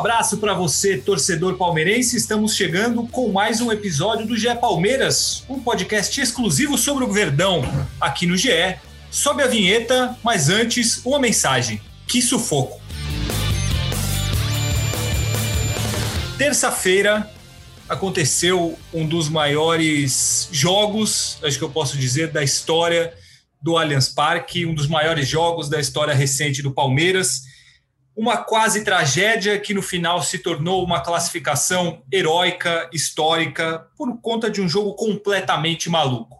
Abraço para você, torcedor palmeirense. Estamos chegando com mais um episódio do GE Palmeiras, um podcast exclusivo sobre o Verdão aqui no GE. Sobe a vinheta, mas antes, uma mensagem. Que sufoco! Terça-feira aconteceu um dos maiores jogos, acho que eu posso dizer, da história do Allianz Parque, um dos maiores jogos da história recente do Palmeiras uma quase tragédia que no final se tornou uma classificação heróica, histórica, por conta de um jogo completamente maluco.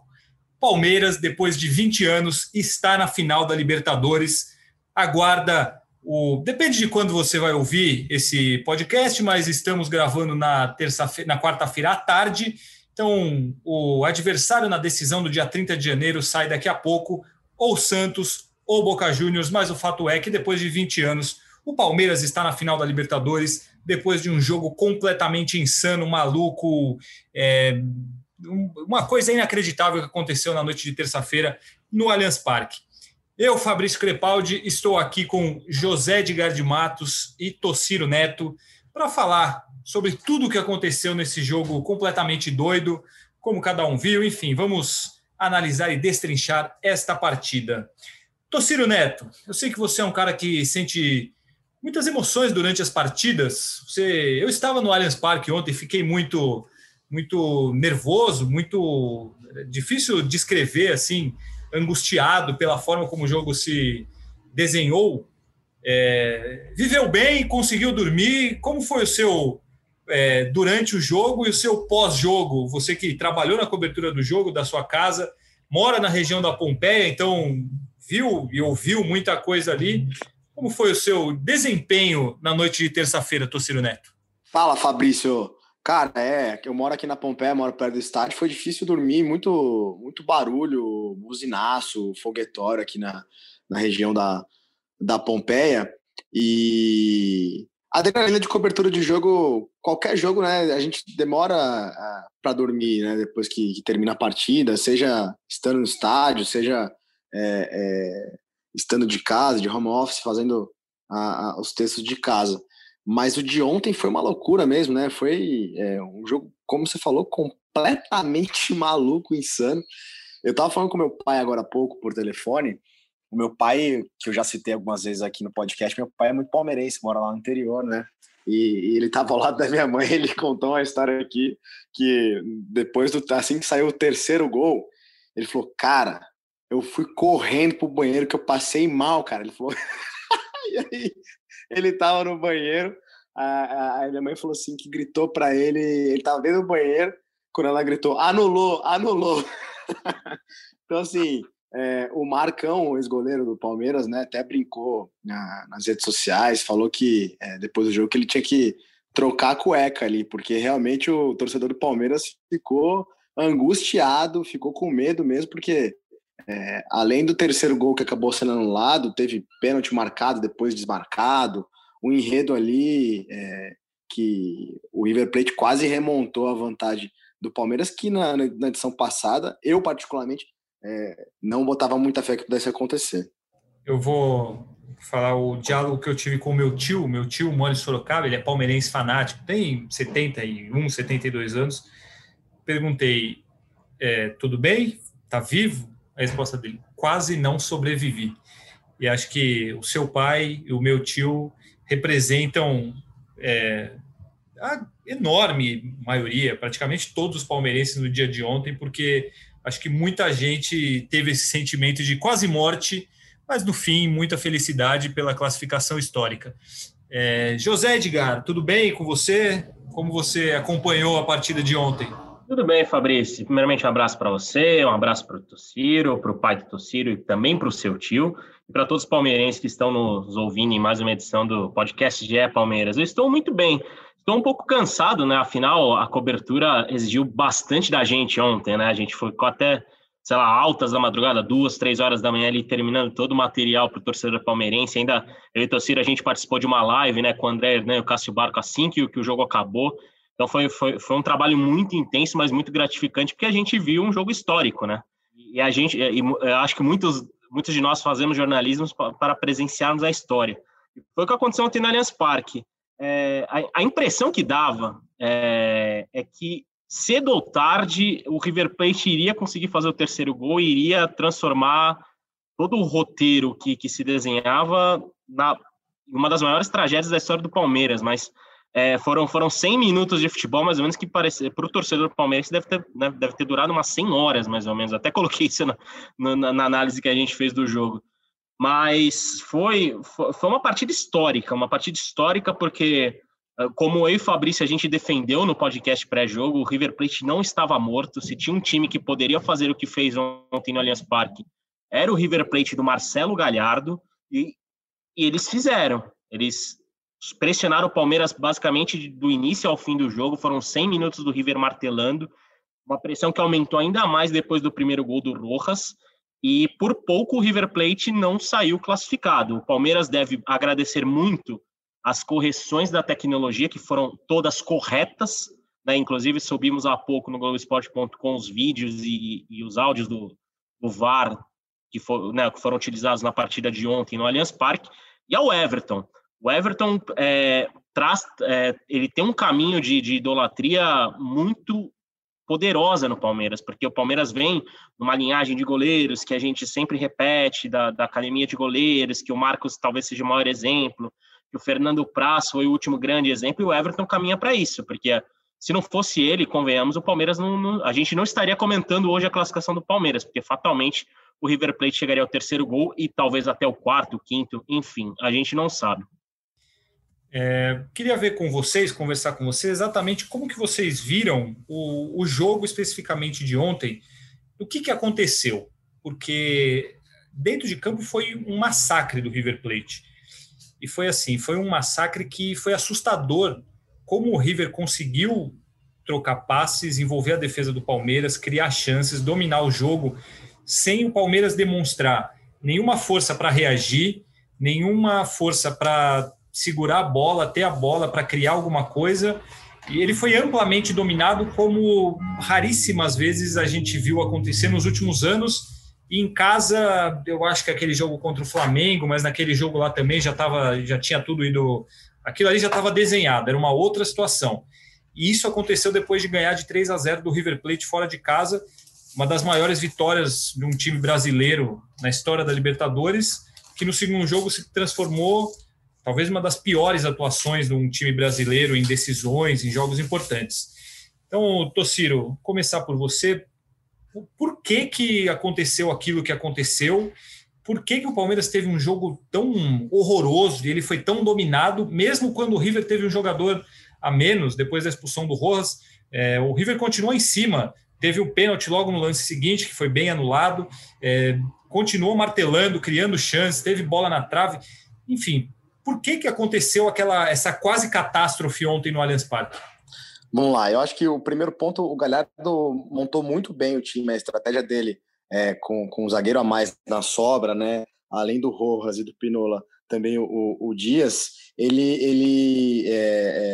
Palmeiras, depois de 20 anos, está na final da Libertadores. Aguarda o. Depende de quando você vai ouvir esse podcast, mas estamos gravando na terça-feira, na quarta-feira à tarde. Então, o adversário na decisão do dia 30 de janeiro sai daqui a pouco, ou Santos ou Boca Juniors, mas o fato é que depois de 20 anos o Palmeiras está na final da Libertadores depois de um jogo completamente insano, maluco, é, uma coisa inacreditável que aconteceu na noite de terça-feira no Allianz Parque. Eu, Fabrício Crepaldi, estou aqui com José de Matos e Tociro Neto para falar sobre tudo o que aconteceu nesse jogo completamente doido, como cada um viu, enfim, vamos analisar e destrinchar esta partida. Tociro Neto, eu sei que você é um cara que sente muitas emoções durante as partidas. Você, eu estava no Allianz Parque ontem, fiquei muito, muito nervoso, muito difícil de escrever, assim, angustiado pela forma como o jogo se desenhou. É, viveu bem, conseguiu dormir. Como foi o seu é, durante o jogo e o seu pós-jogo? Você que trabalhou na cobertura do jogo da sua casa, mora na região da Pompeia, então viu e ouviu muita coisa ali. Como foi o seu desempenho na noite de terça-feira, Tociro Neto? Fala, Fabrício. Cara, é, eu moro aqui na Pompeia, moro perto do estádio, foi difícil dormir, muito muito barulho, buzinaço, foguetório aqui na, na região da, da Pompeia. E a adrenalina de cobertura de jogo, qualquer jogo, né, a gente demora para dormir, né, depois que, que, termina a partida, seja estando no estádio, seja é, é, estando de casa, de home office, fazendo a, a, os textos de casa. Mas o de ontem foi uma loucura mesmo, né? Foi é, um jogo, como você falou, completamente maluco, insano. Eu tava falando com meu pai agora há pouco por telefone. O meu pai, que eu já citei algumas vezes aqui no podcast, meu pai é muito palmeirense, mora lá no interior, né? E, e ele tava ao lado da minha mãe, ele contou uma história aqui que depois do assim que saiu o terceiro gol, ele falou: "Cara, eu fui correndo pro banheiro que eu passei mal, cara. Ele falou. e aí, ele tava no banheiro, a, minha mãe falou assim que gritou para ele, ele tava dentro do banheiro, quando ela gritou, anulou, anulou. então, assim, é, o Marcão, o ex-goleiro do Palmeiras, né, até brincou na, nas redes sociais, falou que é, depois do jogo que ele tinha que trocar a cueca ali, porque realmente o torcedor do Palmeiras ficou angustiado, ficou com medo mesmo, porque é, além do terceiro gol que acabou sendo anulado, teve pênalti marcado, depois desmarcado, um enredo ali é, que o River Plate quase remontou a vantagem do Palmeiras, que na, na edição passada, eu particularmente, é, não botava muita fé que pudesse acontecer. Eu vou falar o diálogo que eu tive com o meu tio. Meu tio em Sorocaba, ele é palmeirense fanático, tem 71, 72 anos. Perguntei, é, tudo bem? Tá vivo? Resposta dele: quase não sobrevivi. E acho que o seu pai e o meu tio representam é, a enorme maioria, praticamente todos os palmeirenses no dia de ontem, porque acho que muita gente teve esse sentimento de quase morte, mas no fim, muita felicidade pela classificação histórica. É, José Edgar, tudo bem com você? Como você acompanhou a partida de ontem? Tudo bem, Fabrício. Primeiramente, um abraço para você, um abraço para o Tociro, para o pai do Tociro e também para o seu tio, e para todos os palmeirenses que estão nos ouvindo em mais uma edição do podcast É Palmeiras. Eu estou muito bem. Estou um pouco cansado, né? Afinal, a cobertura exigiu bastante da gente ontem, né? A gente ficou até, sei lá, altas da madrugada, duas, três horas da manhã ali, terminando todo o material para o torcedor palmeirense. Ainda, eu e o Tociro, a gente participou de uma live, né, com o André né, e o Cássio Barco assim que, que o jogo acabou. Então foi, foi, foi um trabalho muito intenso, mas muito gratificante, porque a gente viu um jogo histórico, né? E a gente, e acho que muitos, muitos de nós fazemos jornalismo para presenciarmos a história. Foi o que aconteceu ontem no Allianz Parque. É, a, a, impressão que dava é, é, que cedo ou tarde o River Plate iria conseguir fazer o terceiro gol e iria transformar todo o roteiro que, que se desenhava na uma das maiores tragédias da história do Palmeiras, mas é, foram, foram 100 minutos de futebol, mais ou menos, que para o torcedor do Palmeiras deve ter, né, deve ter durado umas 100 horas, mais ou menos. Até coloquei isso na, na, na análise que a gente fez do jogo. Mas foi, foi uma partida histórica, uma partida histórica porque, ah, como eu e Fabrício a gente defendeu no podcast pré-jogo, o River Plate não estava morto. Se tinha um time que poderia fazer o que fez ontem no Allianz Parque, era o River Plate do Marcelo Galhardo, e, e eles fizeram. Eles pressionaram o Palmeiras basicamente do início ao fim do jogo, foram 100 minutos do River martelando, uma pressão que aumentou ainda mais depois do primeiro gol do Rojas, e por pouco o River Plate não saiu classificado. O Palmeiras deve agradecer muito as correções da tecnologia, que foram todas corretas, né? inclusive subimos há pouco no Globoesporte.com os vídeos e, e, os áudios do, do VAR que, for, né, que foram utilizados na partida de ontem no Allianz Parque, e ao Everton. O Everton é, traz, é, ele tem um caminho de, de, idolatria muito poderosa no Palmeiras, porque o Palmeiras vem numa linhagem de goleiros que a gente sempre repete, da, da academia de goleiros, que o Marcos talvez seja o maior exemplo, que o Fernando Praz foi o último grande exemplo, e o Everton caminha para isso, porque se não fosse ele, convenhamos, o Palmeiras não, não, a gente não estaria comentando hoje a classificação do Palmeiras, porque fatalmente o River Plate chegaria ao terceiro gol e talvez até o quarto, quinto, enfim, a gente não sabe. É, queria ver com vocês, conversar com vocês exatamente como que vocês viram o, o jogo especificamente de ontem, o que, que aconteceu, porque dentro de campo foi um massacre do River Plate. E foi assim, foi um massacre que foi assustador como o River conseguiu trocar passes, envolver a defesa do Palmeiras, criar chances, dominar o jogo, sem o Palmeiras demonstrar nenhuma força para reagir, nenhuma força para segurar a bola, ter a bola para criar alguma coisa. E ele foi amplamente dominado, como raríssimas vezes a gente viu acontecer nos últimos anos. E em casa, eu acho que aquele jogo contra o Flamengo, mas naquele jogo lá também já tava, já tinha tudo ido. Aquilo ali já estava desenhado, era uma outra situação. E isso aconteceu depois de ganhar de 3 a 0 do River Plate fora de casa, uma das maiores vitórias de um time brasileiro na história da Libertadores, que no segundo jogo se transformou talvez uma das piores atuações de um time brasileiro em decisões, em jogos importantes. Então, Tociro, começar por você. Por que, que aconteceu aquilo que aconteceu? Por que, que o Palmeiras teve um jogo tão horroroso e ele foi tão dominado, mesmo quando o River teve um jogador a menos, depois da expulsão do Rojas? É, o River continuou em cima, teve um pênalti logo no lance seguinte, que foi bem anulado, é, continuou martelando, criando chances, teve bola na trave. Enfim, por que, que aconteceu aquela essa quase catástrofe ontem no Allianz Parque? Vamos lá, eu acho que o primeiro ponto, o Galhardo montou muito bem o time, a estratégia dele é, com, com o zagueiro a mais na sobra, né? Além do Rojas e do Pinola, também o, o Dias, ele, ele é,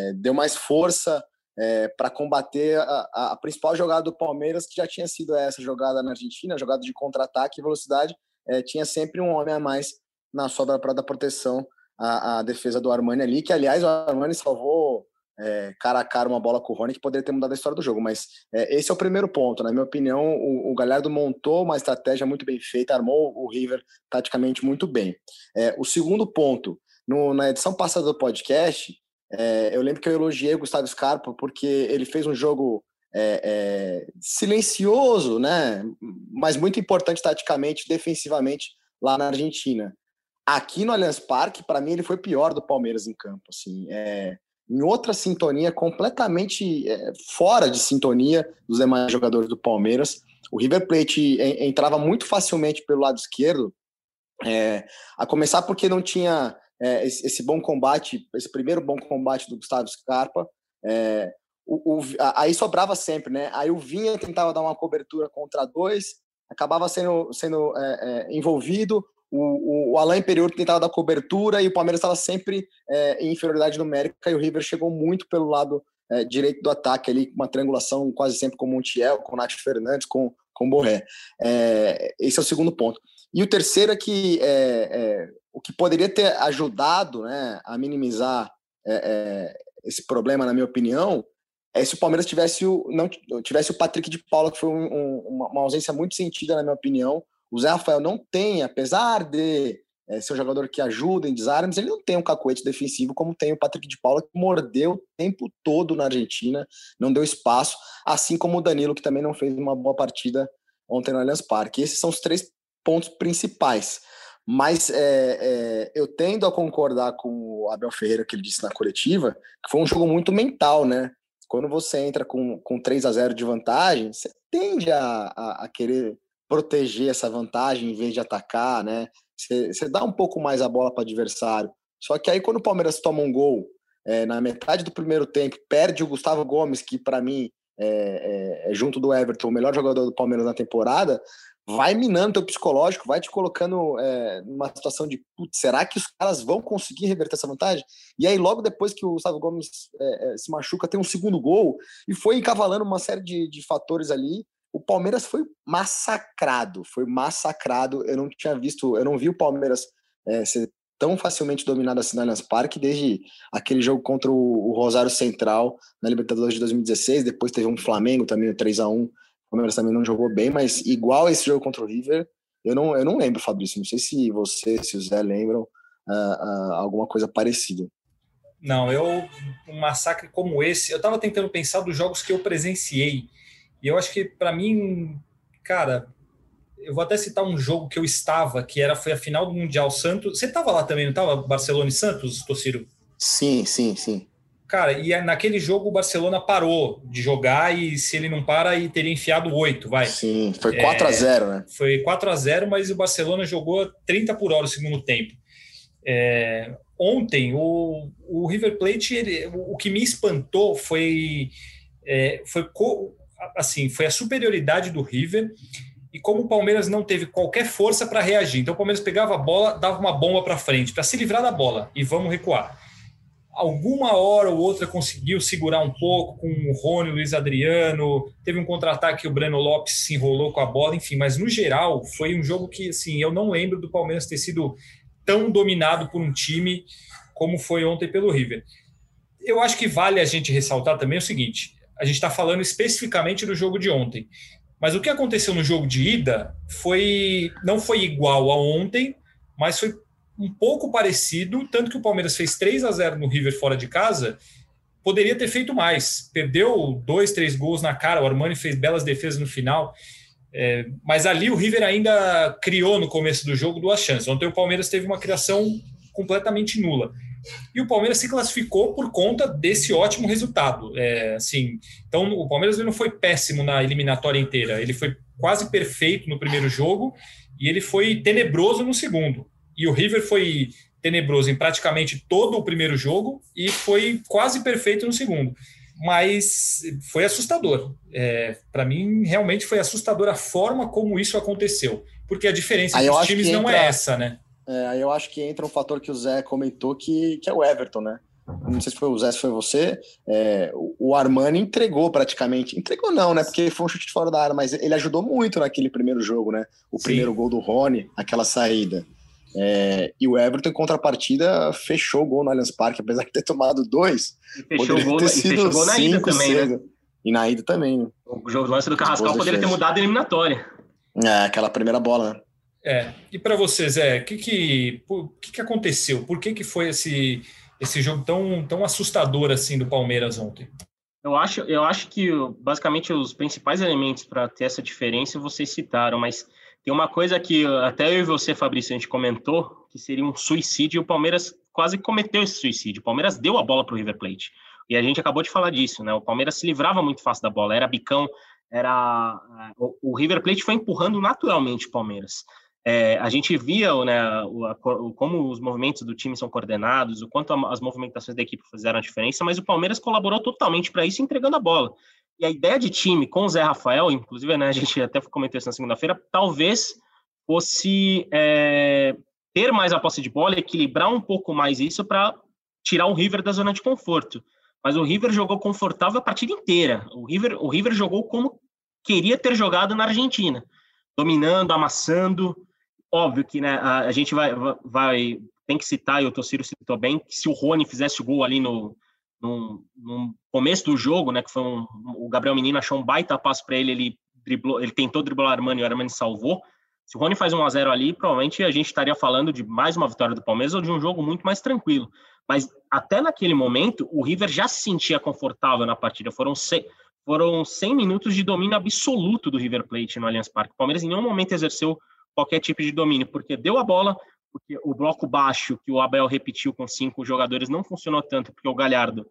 é, deu mais força é, para combater a, a, principal jogada do Palmeiras, que já tinha sido essa jogada na Argentina, jogada de contra-ataque e velocidade, é, tinha sempre um homem a mais na sobra para dar proteção a, a, defesa do Armani ali, que aliás o Armani salvou é, cara a cara uma bola com o Rony que poderia ter mudado a história do jogo. Mas é, esse é o primeiro ponto. Na minha opinião, o, o Galhardo montou uma estratégia muito bem feita, armou o River taticamente muito bem. É, o segundo ponto, no, na edição passada do podcast, é, eu lembro que eu elogiei o Gustavo Scarpa porque ele fez um jogo é, é, silencioso, né? mas muito importante taticamente, defensivamente, lá na Argentina. Aqui no Allianz Parque, para mim, ele foi pior do Palmeiras em campo. Assim, é, em outra sintonia, completamente é, fora de sintonia dos demais jogadores do Palmeiras. O River Plate entrava muito facilmente pelo lado esquerdo, é, a começar porque não tinha é, esse, bom combate, esse primeiro bom combate do Gustavo Scarpa. É, o, o, aí sobrava sempre, né? Aí o Vinha tentava dar uma cobertura contra dois, acabava sendo, sendo é, é, envolvido. O, o, Alain Imperiur tentava dar cobertura e o Palmeiras estava sempre é, em inferioridade numérica e o River chegou muito pelo lado é, direito do ataque ali, uma triangulação quase sempre com o Montiel, com o Nath Fernandes, com, com o Borré. É, esse é o segundo ponto. E o terceiro é que é, o que poderia ter ajudado né, a minimizar esse problema, na minha opinião, é se o Palmeiras tivesse o, não, tivesse o Patrick de Paula, que foi um, um, uma, ausência muito sentida, na minha opinião. O Zé Rafael não tem, apesar de é, ser um jogador que ajuda em desarmes, ele não tem um cacoete defensivo como tem o Patrick de Paula, que mordeu o tempo todo na Argentina, não deu espaço, assim como o Danilo, que também não fez uma boa partida ontem no Allianz Parque. Esses são os três pontos principais. Mas é, é, eu tendo a concordar com o Abel Ferreira, que ele disse na coletiva, que foi um jogo muito mental, né? quando você entra com, com 3 a 0 de vantagem, você tende a, a, a querer proteger essa vantagem em vez de atacar, né? Você, dá um pouco mais a bola para o adversário. Só que aí, quando o Palmeiras toma um gol é, na metade do primeiro tempo, perde o Gustavo Gomes, que para mim é, é, é, junto do Everton, o melhor jogador do Palmeiras na temporada, vai minando teu psicológico, vai te colocando é, numa situação de será que os caras vão conseguir reverter essa vantagem? E aí, logo depois que o Gustavo Gomes é, é, se machuca, tem um segundo gol e foi encavalando uma série de, de fatores ali. O Palmeiras foi massacrado, foi massacrado. Eu não tinha visto, eu não vi o Palmeiras é, ser tão facilmente dominado assim no Allianz Parque desde aquele jogo contra o, Rosário Central na Libertadores de 2016. Depois teve um Flamengo também, o 3 a 1 o Palmeiras também não jogou bem, mas igual esse jogo contra o River, eu não, eu não lembro, Fabrício. Não sei se você, se o Zé lembram uh, uh, alguma coisa parecida. Não, eu um massacre como esse, eu estava tentando pensar dos jogos que eu presenciei. E eu acho que para mim, cara, eu vou até citar um jogo que eu estava, que era foi a final do Mundial Santos. Você estava lá também, não estava? Barcelona e Santos, Tociro? Sim, sim, sim. Cara, e naquele jogo o Barcelona parou de jogar e se ele não para, aí teria enfiado oito, vai. Sim, foi 4 é, a 0 né? Foi 4 a 0 mas o Barcelona jogou 30 por hora no segundo tempo. É, ontem, o, o River Plate, ele, o que me espantou foi, é, foi, assim, foi a superioridade do River e como o Palmeiras não teve qualquer força para reagir. Então o Palmeiras pegava a bola, dava uma bomba para frente, para se livrar da bola e vamos recuar alguma hora ou outra conseguiu segurar um pouco com o Rony, o Luiz Adriano, teve um contra-ataque que o Breno Lopes se enrolou com a bola, enfim, mas no geral foi um jogo que assim, eu não lembro do Palmeiras ter sido tão dominado por um time como foi ontem pelo River. Eu acho que vale a gente ressaltar também o seguinte: a gente está falando especificamente do jogo de ontem. Mas o que aconteceu no jogo de ida foi não foi igual a ontem, mas foi um pouco parecido, tanto que o Palmeiras fez 3 a 0 no River fora de casa, poderia ter feito mais. Perdeu dois, três gols na cara, o Armani fez belas defesas no final. É, mas ali o River ainda criou no começo do jogo duas chances. Ontem o Palmeiras teve uma criação completamente nula. E o Palmeiras se classificou por conta desse ótimo resultado. É, assim, então o Palmeiras não foi péssimo na eliminatória inteira. Ele foi quase perfeito no primeiro jogo e ele foi tenebroso no segundo. E o River foi tenebroso em praticamente todo o primeiro jogo e foi quase perfeito no segundo. Mas foi assustador. É, Para mim, realmente foi assustador a forma como isso aconteceu. Porque a diferença entre os times entra, não é essa, né? É, aí eu acho que entra um fator que o Zé comentou, que, que é o Everton, né? Não sei se foi o Zé, se foi você. É, o Armani entregou praticamente. Entregou não, né? Porque foi um chute de fora da área, mas ele ajudou muito naquele primeiro jogo, né? O Sim. primeiro gol do Rony, aquela saída. É, e o Everton, em contrapartida, fechou o gol no Allianz Parque, apesar de ter tomado dois. E fechou o gol, ter sido fechou gol na ida também, né? E na ida também, né? O jogo lance do Carrascal poderia ter mudado a eliminatória. É, aquela primeira bola, né? É. E para vocês, Zé, o que que, que que aconteceu? Por que que foi esse, esse jogo tão, tão assustador assim do Palmeiras ontem? Eu acho, eu acho que basicamente os principais elementos para ter essa diferença vocês citaram, mas tem uma coisa que até eu e você, Fabrício, a gente comentou, que seria um suicídio, e o Palmeiras quase cometeu esse suicídio. O Palmeiras deu a bola para o River Plate. E a gente acabou de falar disso, né? O Palmeiras se livrava muito fácil da bola, era bicão, era o, River Plate foi empurrando naturalmente o Palmeiras. É, a gente via né, o, a, o, como os movimentos do time são coordenados, o quanto a, as movimentações da equipe fizeram a diferença, mas o Palmeiras colaborou totalmente para isso, entregando a bola. E a ideia de time com o Zé Rafael, inclusive, né, a gente até comentou isso na segunda-feira, talvez fosse é, ter mais a posse de bola, equilibrar um pouco mais isso para tirar o River da zona de conforto. Mas o River jogou confortável a partida inteira. O River, o River jogou como queria ter jogado na Argentina, dominando, amassando, óbvio que né, a, a gente vai, vai tem que citar, e o Tociro citou bem, que se o Rony fizesse o gol ali no, no, no começo do jogo, né, que foi um, o Gabriel Menino achou um baita passo para ele, ele driblou, ele tentou driblar o Armani e o Armani salvou. Se o Rony faz um a 0 ali, provavelmente a gente estaria falando de mais uma vitória do Palmeiras ou de um jogo muito mais tranquilo. Mas até naquele momento, o River já se sentia confortável na partida. Foram, se, foram 100 minutos de domínio absoluto do River Plate no Allianz Parque. O Palmeiras em nenhum momento exerceu qualquer tipo de domínio, porque deu a bola, porque o bloco baixo que o Abel repetiu com cinco jogadores não funcionou tanto, porque o Galhardo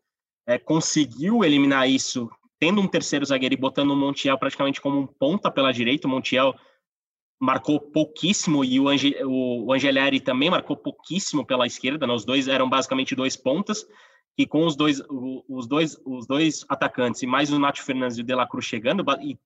é, conseguiu eliminar isso, tendo um terceiro zagueiro e botando o Montiel praticamente como um ponta pela direita. O Montiel marcou pouquíssimo e o, Ange, o, também marcou pouquíssimo pela esquerda. Né? Os dois eram basicamente dois pontas que com os dois, os dois, os dois atacantes e mais o Nath Fernandes e o De La Cruz chegando,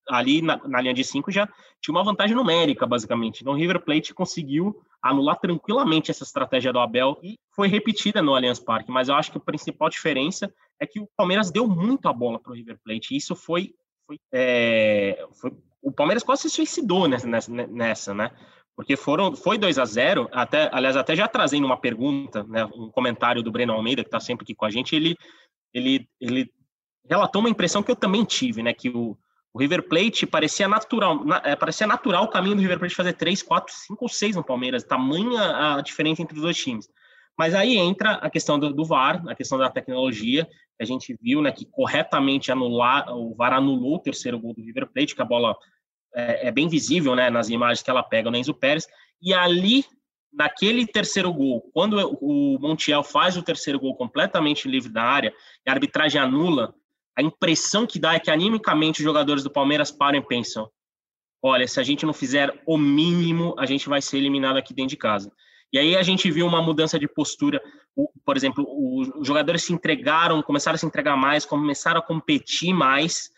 ali na, na, linha de cinco já tinha uma vantagem numérica, basicamente. Então o River Plate conseguiu anular tranquilamente essa estratégia do Abel e foi repetida no Allianz Parque. Mas eu acho que a principal diferença é que o Palmeiras deu muito a bola para o River Plate. E isso foi, foi, é, foi, o Palmeiras quase se suicidou nessa, nessa né? Porque foram, foi 2 a 0 até, aliás, até já trazendo uma pergunta, né, um comentário do Breno Almeida, que está sempre aqui com a gente, ele, ele, ele relatou uma impressão que eu também tive, né, que o, o River Plate parecia natural, na, é, parecia natural o caminho do River Plate fazer 3, 4, 5 ou 6 no Palmeiras, tamanha a diferença entre os dois times. Mas aí entra a questão do, do VAR, a questão da tecnologia, que a gente viu, né, que corretamente anular, o VAR anulou o terceiro gol do River Plate, que a bola é, é, bem visível né, nas imagens que ela pega no Enzo Pérez. E ali, naquele terceiro gol, quando o Montiel faz o terceiro gol completamente livre da área e a arbitragem anula, a impressão que dá é que animicamente os jogadores do Palmeiras param e pensam: olha, se a gente não fizer o mínimo, a gente vai ser eliminado aqui dentro de casa. E aí a gente viu uma mudança de postura. Por exemplo, os jogadores se entregaram, começaram a se entregar mais, começaram a competir mais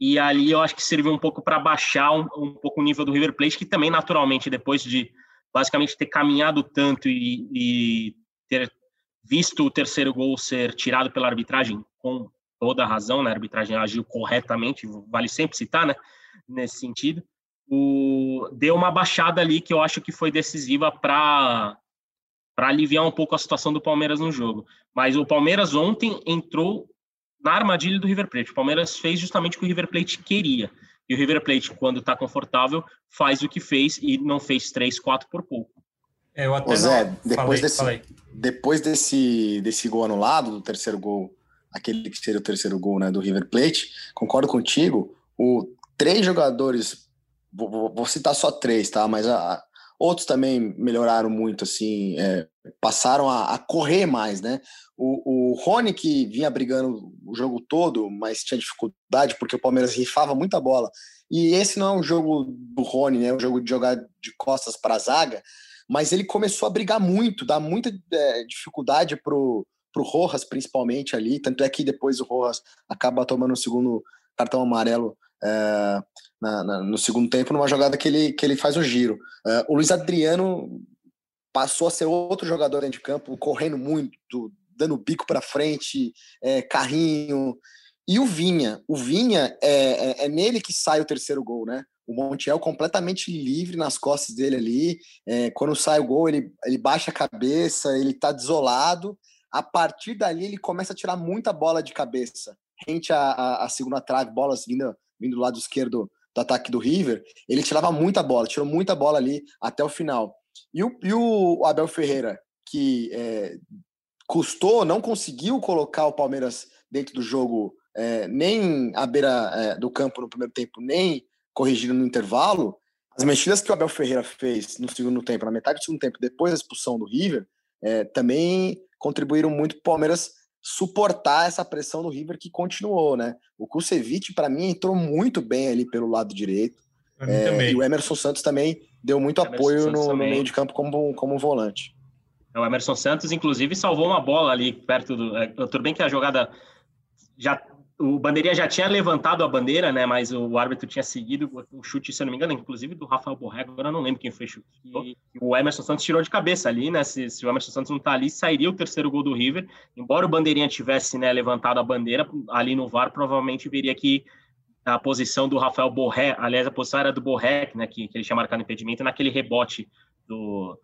e ali eu acho que serviu um pouco para baixar um, um, pouco o nível do River Plate, que também naturalmente, depois de basicamente ter caminhado tanto e, e ter visto o terceiro gol ser tirado pela arbitragem com toda a razão, né? A arbitragem agiu corretamente, vale sempre citar, né? Nesse sentido, o, deu uma baixada ali que eu acho que foi decisiva para para aliviar um pouco a situação do Palmeiras no jogo. Mas o Palmeiras ontem entrou na armadilha do River Plate. O Palmeiras fez justamente o que o River Plate queria. E o River Plate, quando está confortável, faz o que fez e não fez 3, 4 por pouco. É, eu até Ô, Zé, depois, falei, desse, falei. depois desse, desse gol anulado, do terceiro gol, aquele que seria o terceiro gol né, do River Plate, concordo contigo, o, três jogadores, vou, vou citar só três, tá? Mas a, outros também melhoraram muito, assim, é, passaram a, a, correr mais, né? O, o Rony, que vinha brigando o jogo todo, mas tinha dificuldade porque o Palmeiras rifava muita bola. E esse não é um jogo do Rony, né? É um jogo de jogar de costas para a zaga, mas ele começou a brigar muito, dar muita é, dificuldade pro, pro Rojas, principalmente ali. Tanto é que depois o Rojas acaba tomando o segundo cartão amarelo é, na, na, no segundo tempo, numa jogada que ele, que ele faz o giro. É, o Luiz Adriano passou a ser outro jogador dentro de campo, correndo muito, dando bico para frente, é, carrinho. E o Vinha, o Vinha é, é, é, nele que sai o terceiro gol, né? O Montiel completamente livre nas costas dele ali. É, quando sai o gol, ele, ele baixa a cabeça, ele tá desolado. A partir dali, ele começa a tirar muita bola de cabeça. Rente a, a, a segunda trave, bolas vindo, vindo do lado esquerdo do ataque do River. Ele tirava muita bola, tirou muita bola ali até o final. E o, e o Abel Ferreira, que é, custou, não conseguiu colocar o Palmeiras dentro do jogo, é, nem à beira é, do campo no primeiro tempo, nem corrigindo no intervalo, as mexidas que o Abel Ferreira fez no segundo tempo, na metade do segundo tempo, depois da expulsão do River, é, também contribuíram muito para o Palmeiras suportar essa pressão do River que continuou, né? O Kusevich, para mim, entrou muito bem ali pelo lado direito. É, e o Emerson Santos também deu muito apoio no, no, meio de campo como, como volante. É, o Emerson Santos, inclusive, salvou uma bola ali perto do. É, tudo bem que a jogada já o bandeirinha já tinha levantado a bandeira, né? Mas o árbitro tinha seguido o chute, se eu não me engano, inclusive do Rafael Borrego, agora eu não lembro quem foi o chute. E o Emerson Santos tirou de cabeça ali, né? Se, se, o Emerson Santos não tá ali, sairia o terceiro gol do River. Embora o bandeirinha tivesse né, levantado a bandeira, ali no VAR provavelmente veria que a posição do Rafael Borré, aliás, a posição era do Borré, né? Que, que ele tinha marcado impedimento naquele rebote do,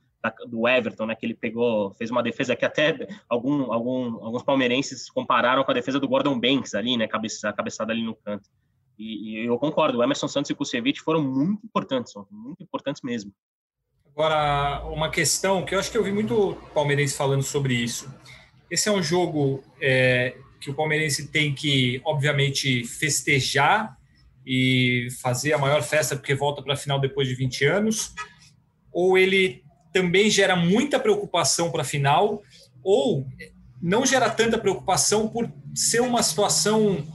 do Everton, né, que ele pegou, fez uma defesa que até algum, algum, alguns palmeirenses compararam com a defesa do Gordon Banks ali, né, cabeça, cabeçada ali no canto. E, e eu concordo, o Emerson Santos e o Kusevich foram muito importantes, muito importantes mesmo. Agora, uma questão que eu acho que eu vi muito palmeirense falando sobre isso. Esse é um jogo é, que o palmeirense tem que, obviamente, festejar e fazer a maior festa porque volta para a final depois de 20 anos, ou ele também gera muita preocupação para a final, ou não gera tanta preocupação por ser uma situação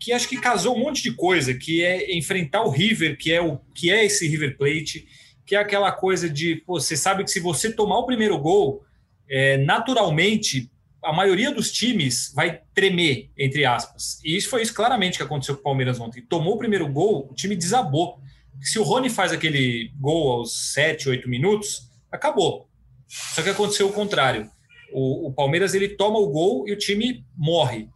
que acho que casou um monte de coisa, que é enfrentar o River, que é o que é esse River Plate, que é aquela coisa de pô, você sabe que se você tomar o primeiro gol, é, naturalmente a maioria dos times vai tremer, entre aspas. E isso foi isso claramente que aconteceu com o Palmeiras ontem. Tomou o primeiro gol, o time desabou. Se o Rony faz aquele gol aos 7, 8 minutos, acabou. Só que aconteceu o contrário. O, o, Palmeiras ele toma o gol e o time morre.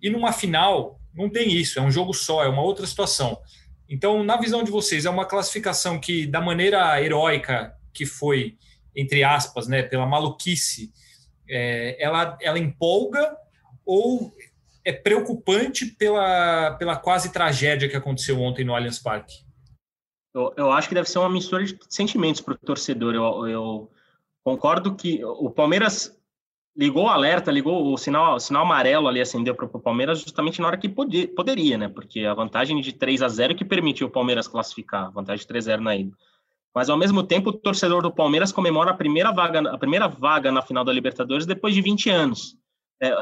E numa final não tem isso, é um jogo só, é uma outra situação. Então, na visão de vocês, é uma classificação que, da maneira heróica que foi, entre aspas, né, pela maluquice, é, ela, ela empolga ou é preocupante pela, pela quase tragédia que aconteceu ontem no Allianz Parque? Eu, eu acho que deve ser uma mistura de sentimentos para o torcedor. Eu, eu, concordo que o Palmeiras ligou o alerta, ligou o sinal, o sinal amarelo ali, acendeu para o Palmeiras justamente na hora que podia, poderia, né? Porque a vantagem de 3 a 0 que permitiu o Palmeiras classificar, vantagem de 3 a 0 na ida. Mas ao mesmo tempo, o torcedor do Palmeiras comemora a primeira vaga, a primeira vaga na final da Libertadores depois de 20 anos. É,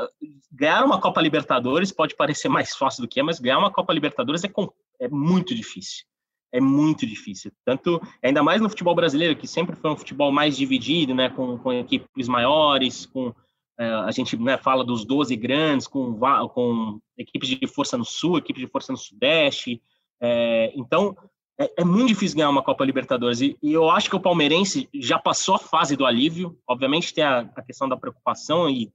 ganhar uma Copa Libertadores pode parecer mais fácil do que é, mas ganhar uma Copa Libertadores é, é muito difícil é muito difícil. Tanto, ainda mais no futebol brasileiro, que sempre foi um futebol mais dividido, né, com, com equipes maiores, com é, a gente né, fala dos 12 grandes, com, com equipes de força no sul, equipes de força no sudeste. É, então, é, é, muito difícil ganhar uma Copa Libertadores. E, e, eu acho que o palmeirense já passou a fase do alívio. Obviamente tem a, a questão da preocupação e,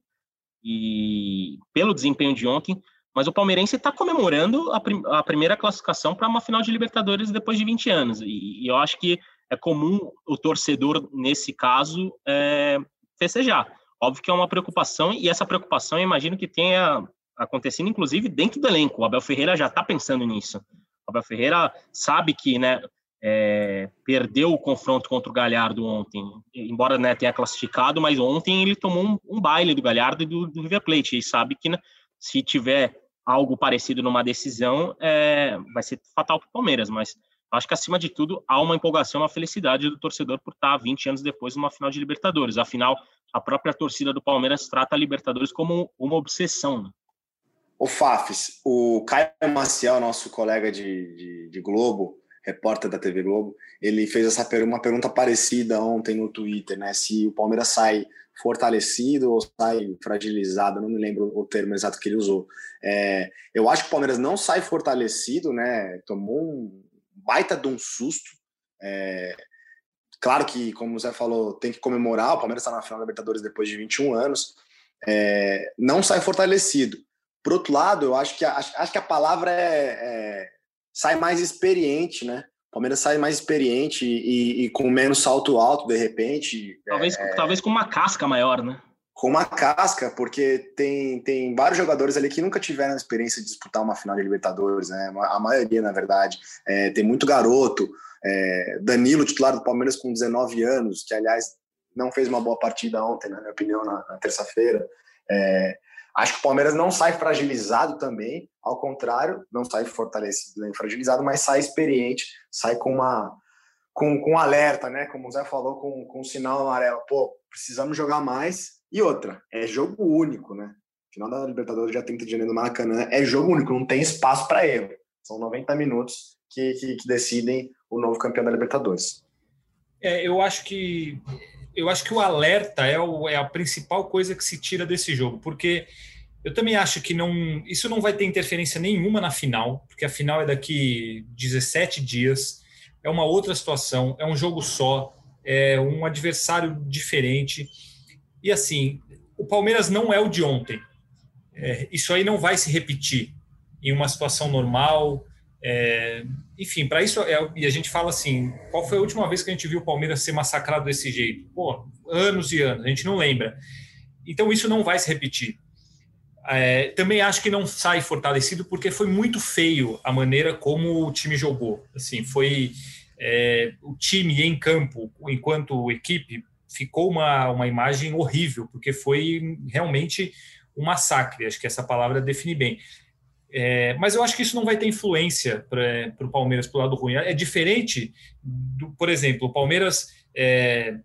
e pelo desempenho de ontem, mas o palmeirense está comemorando a, prim a, primeira classificação para uma final de Libertadores depois de 20 anos. E, e, eu acho que é comum o torcedor, nesse caso, é, festejar. Óbvio que é uma preocupação, e essa preocupação eu imagino que tenha acontecido, inclusive, dentro do elenco. O Abel Ferreira já está pensando nisso. O Abel Ferreira sabe que né, é, perdeu o confronto contra o Galhardo ontem, embora né, tenha classificado, mas ontem ele tomou um, um baile do Galhardo e do, do River Plate, e sabe que né, se tiver algo parecido numa decisão, é, vai ser fatal para o Palmeiras, mas acho que acima de tudo há uma empolgação, uma felicidade do torcedor por estar 20 anos depois numa final de Libertadores. Afinal, a própria torcida do Palmeiras trata a Libertadores como uma obsessão. Né? O Fafis, o Caio Maciel, nosso colega de, de, de, Globo, repórter da TV Globo, ele fez essa uma pergunta parecida ontem no Twitter, né? Se o Palmeiras sai fortalecido ou sai fragilizado, não me lembro o termo exato que ele usou. É, eu acho que o Palmeiras não sai fortalecido, né? Tomou um baita de um susto. É, claro que, como o Zé falou, tem que comemorar, o Palmeiras está na final da Libertadores depois de 21 anos. É, não sai fortalecido. Por outro lado, eu acho que acho que a palavra é, é sai mais experiente, né? O Palmeiras sai mais experiente e, e, com menos salto alto, de repente. Talvez, é, talvez com uma casca maior, né? Com uma casca, porque tem, tem vários jogadores ali que nunca tiveram a experiência de disputar uma final de Libertadores, né? A maioria, na verdade. É, tem muito garoto. É, Danilo, titular do Palmeiras com 19 anos, que aliás não fez uma boa partida ontem, na minha opinião, na, na terça-feira. É, Acho que o Palmeiras não sai fragilizado também, ao contrário, não sai fortalecido nem fragilizado, mas sai experiente, sai com uma, com, com alerta, né? Como o Zé falou, com, com sinal amarelo. Pô, precisamos jogar mais. E outra, é jogo único, né? Final da Libertadores, dia 30 de janeiro no Maracanã, é jogo único, não tem espaço para erro. São 90 minutos que, que, que, decidem o novo campeão da Libertadores. É, eu acho que eu acho que o alerta é, o, é a principal coisa que se tira desse jogo, porque eu também acho que não, isso não vai ter interferência nenhuma na final, porque a final é daqui 17 dias, é uma outra situação, é um jogo só, é um adversário diferente. E assim, o Palmeiras não é o de ontem. É, isso aí não vai se repetir em uma situação normal. É, enfim, para isso, é, e a gente fala assim: qual foi a última vez que a gente viu o Palmeiras ser massacrado desse jeito? Pô, anos e anos, a gente não lembra. Então, isso não vai se repetir. É, também acho que não sai fortalecido porque foi muito feio a maneira como o time jogou. Assim, foi é, o time em campo, enquanto equipe, ficou uma, uma imagem horrível, porque foi realmente um massacre. Acho que essa palavra define bem. É, mas eu acho que isso não vai ter influência para o Palmeiras para o lado ruim. É diferente, do, por exemplo, o Palmeiras é,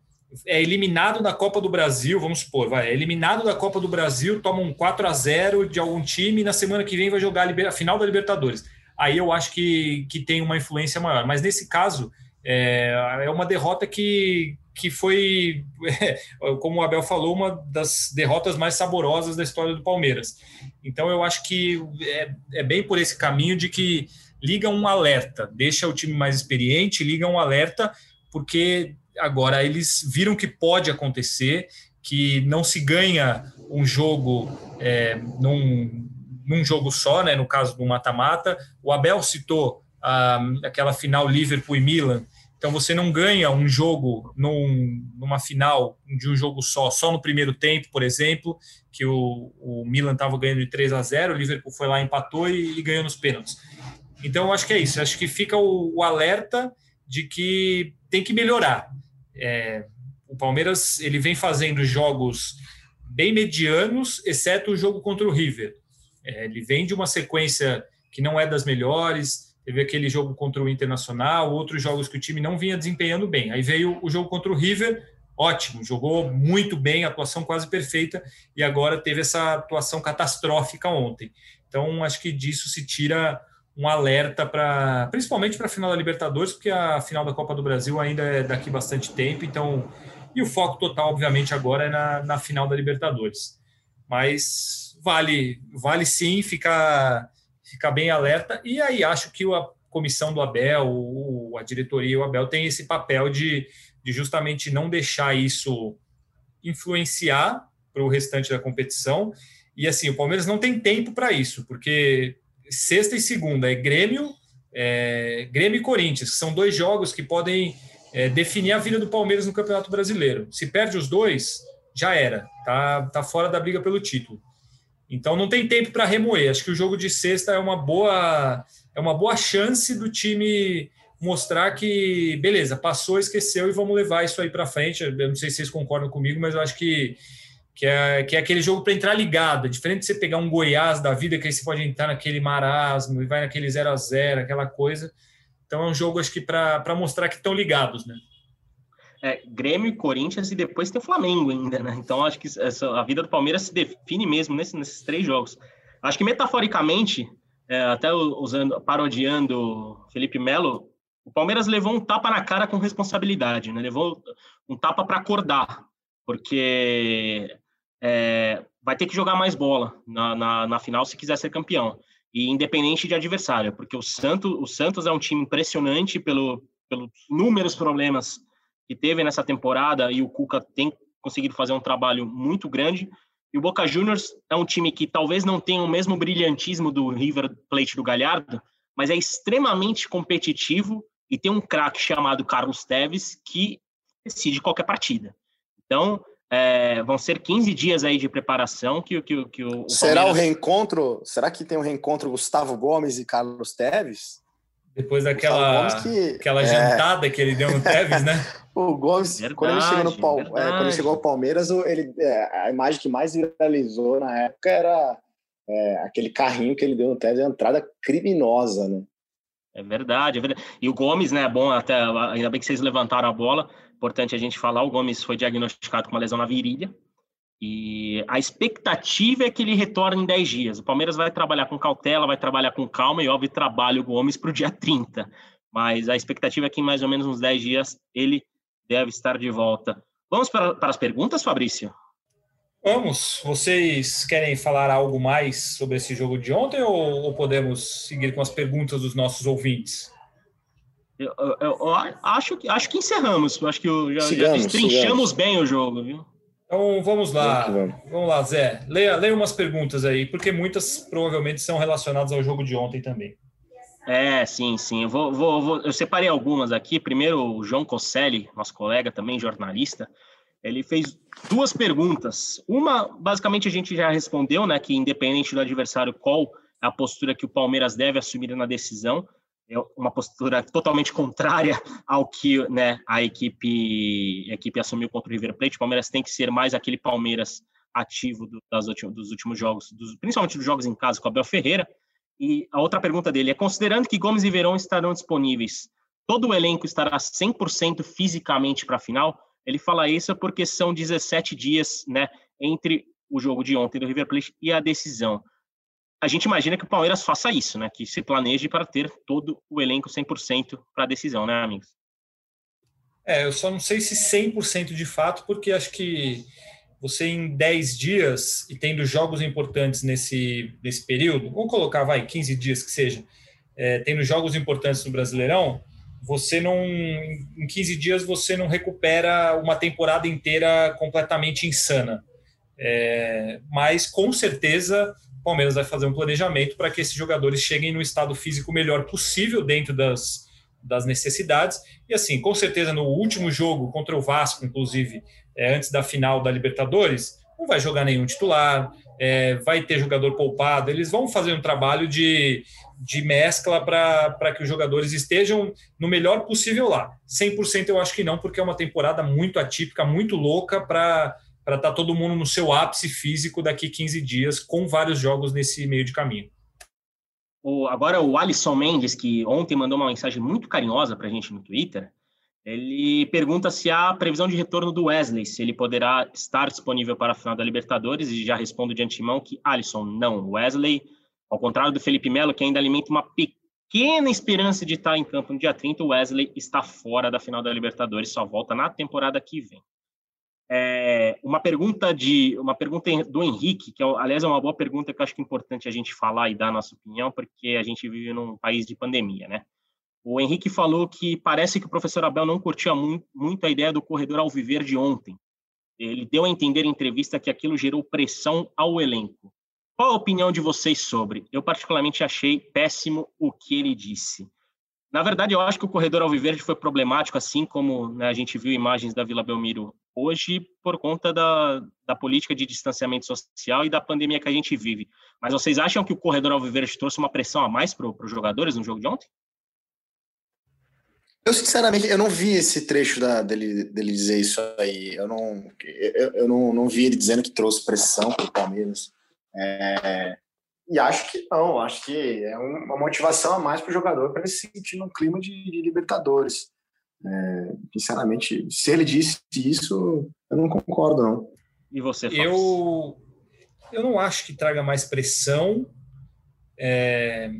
é, eliminado da Copa do Brasil, vamos supor, vai, é eliminado da Copa do Brasil, toma um 4 a 0 de algum time e na semana que vem vai jogar a, a final da Libertadores. Aí eu acho que, que tem uma influência maior. Mas nesse caso, é, é uma derrota que, que foi, como o Abel falou, uma das derrotas mais saborosas da história do Palmeiras. Então eu acho que é, é bem por esse caminho de que liga um alerta, deixa o time mais experiente, liga um alerta, porque agora eles viram que pode acontecer, que não se ganha um jogo é, num, num jogo só, né, no caso do mata-mata. O Abel citou ah, aquela final Liverpool e Milan, então você não ganha um jogo num, numa final de um jogo só, só no primeiro tempo, por exemplo, que o, o Milan estava ganhando de 3 a 0, o Liverpool foi lá, empatou e, e ganhou nos pênaltis. Então acho que é isso, acho que fica o, o alerta de que tem que melhorar. É, o Palmeiras ele vem fazendo jogos bem medianos, exceto o jogo contra o River. É, ele vem de uma sequência que não é das melhores, Teve aquele jogo contra o Internacional, outros jogos que o time não vinha desempenhando bem. Aí veio o jogo contra o River, ótimo, jogou muito bem, atuação quase perfeita, e agora teve essa atuação catastrófica ontem. Então, acho que disso se tira um alerta para, principalmente para a final da Libertadores, porque a final da Copa do Brasil ainda é daqui bastante tempo, então, e o foco total, obviamente, agora é na, na final da Libertadores. Mas vale, vale sim ficar ficar bem alerta. E aí acho que a comissão do Abel, a diretoria e o Abel tem esse papel de, de justamente não deixar isso influenciar para o restante da competição. E assim, o Palmeiras não tem tempo para isso, porque sexta e segunda é Grêmio, é, Grêmio e Corinthians, são dois jogos que podem é, definir a vida do Palmeiras no Campeonato Brasileiro. Se perde os dois, já era, tá, tá fora da briga pelo título. Então não tem tempo para remoer. Acho que o jogo de sexta é uma boa é uma boa chance do time mostrar que beleza, passou, esqueceu e vamos levar isso aí para frente. Eu não sei se vocês concordam comigo, mas eu acho que que é, que é aquele jogo para entrar ligado. É diferente de você pegar um Goiás da vida, que aí você pode entrar naquele marasmo e vai naquele 0 a 0 aquela coisa. Então é um jogo, acho que, para mostrar que estão ligados, né? É, Grêmio Corinthians e depois tem o Flamengo ainda, né? Então acho que essa, a vida do Palmeiras se define mesmo nesse, nesses três jogos. Acho que metaforicamente, é, até usando, parodiando Felipe Melo, o Palmeiras levou um tapa na cara com responsabilidade, né? Levou um tapa para acordar, porque é, vai ter que jogar mais bola na, na, na, final se quiser ser campeão. E independente de adversário, porque o Santos, o Santos é um time impressionante pelo, pelos inúmeros problemas que teve nessa temporada e o Cuca tem conseguido fazer um trabalho muito grande. E o Boca Juniors é um time que talvez não tenha o mesmo brilhantismo do River Plate do Galhardo, mas é extremamente competitivo e tem um craque chamado Carlos Teves que decide qualquer partida. Então, é, vão ser 15 dias aí de preparação que, que, que o, o Será Palmeiras... o reencontro? Será que tem um reencontro Gustavo Gomes e Carlos Teves? Depois daquela que, aquela é... jantada que ele deu no Tevez, né? o Gomes, verdade, quando, ele chegou no Pal... é, quando ele chegou ao Palmeiras, ele, é, a imagem que mais viralizou na época era é, aquele carrinho que ele deu no Tevez, a entrada criminosa, né? É verdade, é verdade. E o Gomes, né? Bom, até ainda bem que vocês levantaram a bola. Importante a gente falar, o Gomes foi diagnosticado com uma lesão na virilha. E a expectativa é que ele retorne em 10 dias. O Palmeiras vai trabalhar com cautela, vai trabalhar com calma e, óbvio, trabalha o Gomes para o dia 30. Mas a expectativa é que em mais ou menos uns 10 dias ele deve estar de volta. Vamos para, para as perguntas, Fabrício? Vamos. Vocês querem falar algo mais sobre esse jogo de ontem ou, ou podemos seguir com as perguntas dos nossos ouvintes? Eu, eu, eu acho, que, acho que encerramos. Acho que já, sigamos, já destrinchamos bem o jogo, viu? Então vamos lá. Vamos. vamos lá, Zé. Leia, leia umas perguntas aí, porque muitas provavelmente são relacionadas ao jogo de ontem também. É, sim, sim. Eu, vou, vou, vou, eu separei algumas aqui. Primeiro, o João Cosselli, nosso colega também, jornalista, ele fez duas perguntas. Uma, basicamente, a gente já respondeu, né? Que independente do adversário, qual é a postura que o Palmeiras deve assumir na decisão. É uma postura totalmente contrária ao que né, a, equipe, a equipe assumiu contra o River Plate. O Palmeiras tem que ser mais aquele Palmeiras ativo do, das, dos últimos jogos, dos, principalmente dos jogos em casa com o Abel Ferreira. E a outra pergunta dele é: considerando que Gomes e Verão estarão disponíveis, todo o elenco estará 100% fisicamente para a final? Ele fala isso porque são 17 dias, né, entre o jogo de ontem do River Plate e a decisão. A gente imagina que o Palmeiras faça isso, né, que se planeje para ter todo o elenco 100% para a decisão, né, amigos? É, eu só não sei se 100% de fato, porque acho que você em 10 dias e tendo jogos importantes nesse, nesse período, vamos colocar, vai, 15 dias que seja, é, tendo jogos importantes no Brasileirão, você não em 15 dias você não recupera uma temporada inteira completamente insana. É, mas com certeza o Palmeiras vai fazer um planejamento para que esses jogadores cheguem no estado físico melhor possível dentro das, das necessidades. E assim, com certeza no último jogo contra o Vasco, inclusive, é, antes da final da Libertadores, não vai jogar nenhum titular, é, vai ter jogador poupado, eles vão fazer um trabalho de, de mescla para que os jogadores estejam no melhor possível lá. 100% eu acho que não, porque é uma temporada muito atípica, muito louca para estar tá todo mundo no seu ápice físico daqui 15 dias, com vários jogos nesse meio de caminho. O, agora o Alisson Mendes, que ontem mandou uma mensagem muito carinhosa para a gente no Twitter, ele pergunta se há previsão de retorno do Wesley, se ele poderá estar disponível para a final da Libertadores, e já respondo de antemão que Alisson não. Wesley, ao contrário do Felipe Melo, que ainda alimenta uma pequena esperança de estar em campo no dia 30, o Wesley está fora da final da Libertadores, só volta na temporada que vem. É, uma pergunta de uma pergunta do Henrique, que é, aliás é uma boa pergunta que eu acho que é importante a gente falar e dar a nossa opinião, porque a gente vive num país de pandemia, né? O Henrique falou que parece que o professor Abel não curtia muito, muito a ideia do corredor ao viver de ontem. Ele deu a entender em entrevista que aquilo gerou pressão ao elenco. Qual a opinião de vocês sobre? Eu particularmente achei péssimo o que ele disse. Na verdade, eu acho que o corredor ao viver foi problemático, assim como né, a gente viu imagens da Vila Belmiro hoje, por conta da, da política de distanciamento social e da pandemia que a gente vive. Mas vocês acham que o corredor ao viver trouxe uma pressão a mais para os jogadores no jogo de ontem? Eu, sinceramente, eu não vi esse trecho da, dele, dele dizer isso aí. Eu não, eu, eu não, não vi ele dizendo que trouxe pressão para o Palmeiras. É, e acho que não, acho que é uma motivação a mais para o jogador para ele se sentir num clima de, de Libertadores. É, sinceramente, se ele disse isso, eu não concordo, não. E você, Eu, eu não acho que traga mais pressão. É,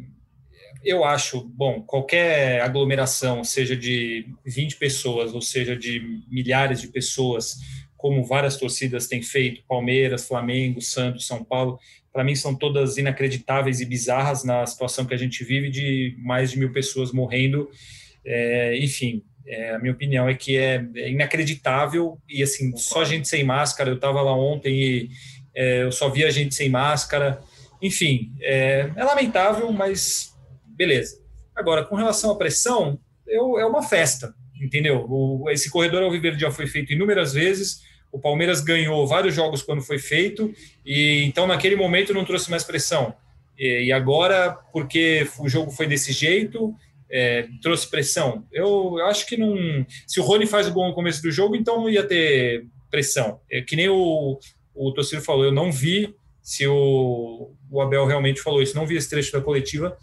eu acho, bom, qualquer aglomeração, seja de 20 pessoas ou seja de milhares de pessoas, como várias torcidas têm feito, Palmeiras, Flamengo, Santos, São Paulo, para mim são todas inacreditáveis e bizarras na situação que a gente vive de mais de mil pessoas morrendo. É, enfim, é, a minha opinião é que é, é inacreditável e assim só gente sem máscara. Eu estava lá ontem e é, eu só via gente sem máscara. Enfim, é, é lamentável, mas beleza. Agora, com relação à pressão, eu, é uma festa, entendeu? O, esse corredor ao viver já foi feito inúmeras vezes. O Palmeiras ganhou vários jogos quando foi feito, e então naquele momento não trouxe mais pressão. E, e agora, porque o jogo foi desse jeito, é, trouxe pressão. Eu, eu, acho que não. Se o Rony faz o gol no começo do jogo, então não ia ter pressão. É que nem o, o torcedor falou, eu não vi se o, o Abel realmente falou isso, não vi esse trecho da coletiva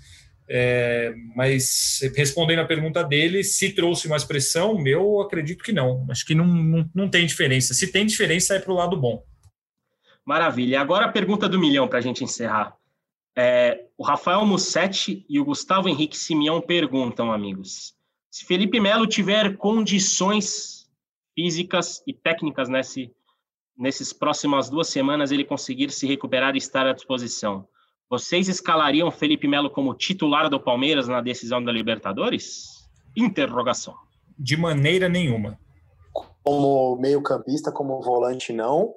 É, mas respondendo a pergunta dele, se trouxe mais pressão, meu, acredito que não. Acho que não, não, não tem diferença. Se tem diferença, é para o lado bom. Maravilha. Agora a pergunta do milhão para a gente encerrar. É, o Rafael Mussetti e o Gustavo Henrique Simeão perguntam, amigos, se Felipe Melo tiver condições físicas e técnicas nesse, nesses próximas duas semanas ele conseguir se recuperar e estar à disposição, vocês escalariam Felipe Melo como titular do Palmeiras na decisão da Libertadores? Interrogação. De maneira nenhuma. Como meio-campista, como volante, não.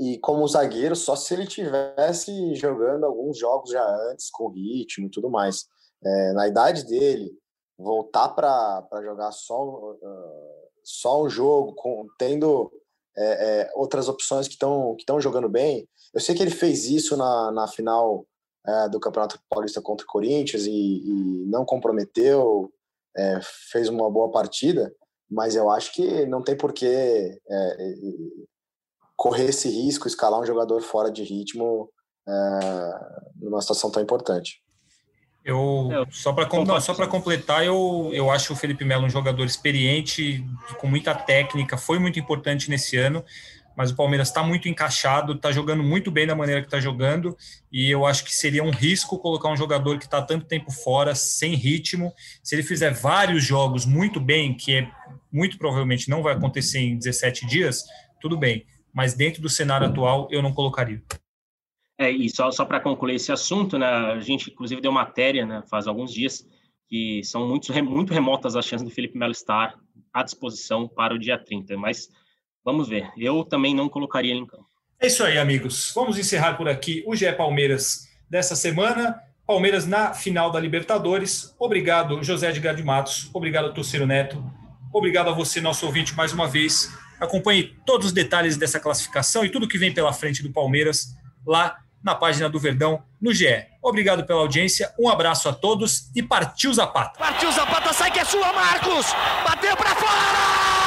E como zagueiro, só se ele tivesse jogando alguns jogos já antes, com ritmo e tudo mais. É, na idade dele, voltar para jogar só, uh, só um jogo, com, tendo é, é, outras opções que estão que jogando bem. Eu sei que ele fez isso na, na final é, do Campeonato Paulista contra o Corinthians e, e não comprometeu, é, fez uma boa partida, mas eu acho que não tem por que é, é, correr esse risco, escalar um jogador fora de ritmo é, numa situação tão importante. Eu, só para só para completar, eu, eu acho o Felipe Melo um jogador experiente, com muita técnica, foi muito importante nesse ano mas o Palmeiras está muito encaixado, está jogando muito bem da maneira que está jogando, e eu acho que seria um risco colocar um jogador que está tanto tempo fora, sem ritmo. Se ele fizer vários jogos muito bem, que é, muito provavelmente não vai acontecer em 17 dias, tudo bem, mas dentro do cenário atual eu não colocaria. É, e só, só para concluir esse assunto, né, a gente inclusive deu matéria né, faz alguns dias que são muito, muito remotas as chances do Felipe Melo estar à disposição para o dia 30, mas Vamos ver. Eu também não colocaria ele em campo. É isso aí, amigos. Vamos encerrar por aqui o GE Palmeiras dessa semana. Palmeiras na final da Libertadores. Obrigado, José Edgar de Matos. Obrigado, Torciro Neto. Obrigado a você, nosso ouvinte, mais uma vez. Acompanhe todos os detalhes dessa classificação e tudo que vem pela frente do Palmeiras lá na página do Verdão no GE. Obrigado pela audiência, um abraço a todos e partiu Zapata. Partiu Zapata, sai que é sua, Marcos! Bateu para fora!